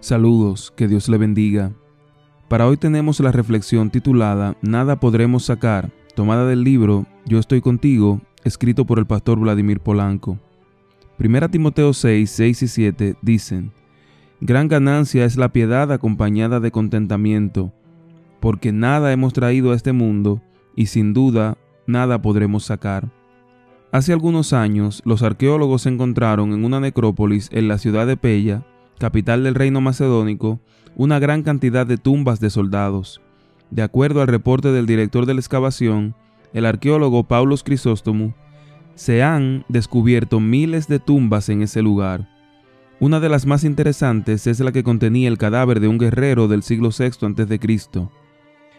Saludos, que Dios le bendiga. Para hoy tenemos la reflexión titulada Nada podremos sacar, tomada del libro Yo estoy contigo, escrito por el pastor Vladimir Polanco. Primera Timoteo 6, 6 y 7 dicen, Gran ganancia es la piedad acompañada de contentamiento, porque nada hemos traído a este mundo y sin duda nada podremos sacar. Hace algunos años, los arqueólogos encontraron en una necrópolis en la ciudad de Pella, capital del reino macedónico, una gran cantidad de tumbas de soldados. De acuerdo al reporte del director de la excavación, el arqueólogo Paulos Crisóstomo, se han descubierto miles de tumbas en ese lugar. Una de las más interesantes es la que contenía el cadáver de un guerrero del siglo VI a.C.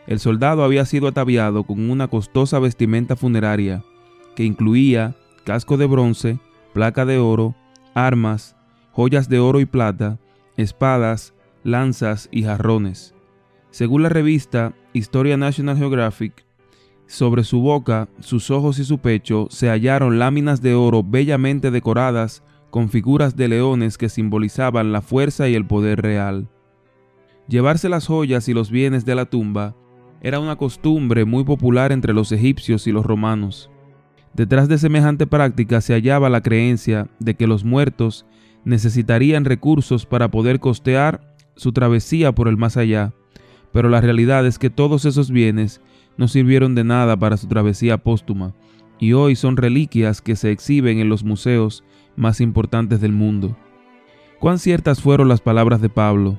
El soldado había sido ataviado con una costosa vestimenta funeraria, que incluía casco de bronce, placa de oro, armas, joyas de oro y plata, espadas, lanzas y jarrones. Según la revista Historia National Geographic, sobre su boca, sus ojos y su pecho se hallaron láminas de oro bellamente decoradas con figuras de leones que simbolizaban la fuerza y el poder real. Llevarse las joyas y los bienes de la tumba era una costumbre muy popular entre los egipcios y los romanos. Detrás de semejante práctica se hallaba la creencia de que los muertos necesitarían recursos para poder costear su travesía por el más allá, pero la realidad es que todos esos bienes no sirvieron de nada para su travesía póstuma, y hoy son reliquias que se exhiben en los museos más importantes del mundo. Cuán ciertas fueron las palabras de Pablo.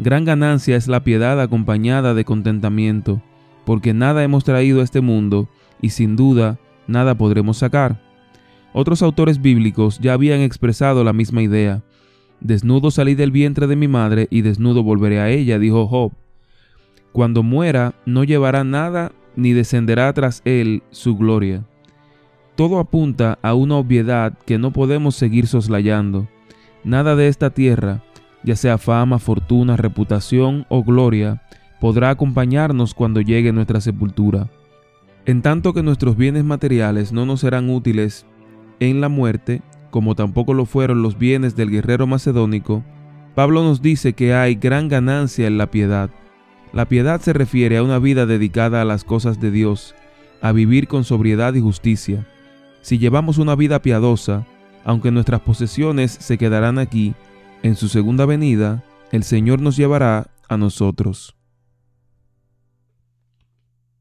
Gran ganancia es la piedad acompañada de contentamiento, porque nada hemos traído a este mundo, y sin duda nada podremos sacar. Otros autores bíblicos ya habían expresado la misma idea. Desnudo salí del vientre de mi madre y desnudo volveré a ella, dijo Job. Cuando muera no llevará nada ni descenderá tras él su gloria. Todo apunta a una obviedad que no podemos seguir soslayando. Nada de esta tierra, ya sea fama, fortuna, reputación o gloria, podrá acompañarnos cuando llegue nuestra sepultura. En tanto que nuestros bienes materiales no nos serán útiles en la muerte, como tampoco lo fueron los bienes del guerrero macedónico, Pablo nos dice que hay gran ganancia en la piedad. La piedad se refiere a una vida dedicada a las cosas de Dios, a vivir con sobriedad y justicia. Si llevamos una vida piadosa, aunque nuestras posesiones se quedarán aquí, en su segunda venida, el Señor nos llevará a nosotros.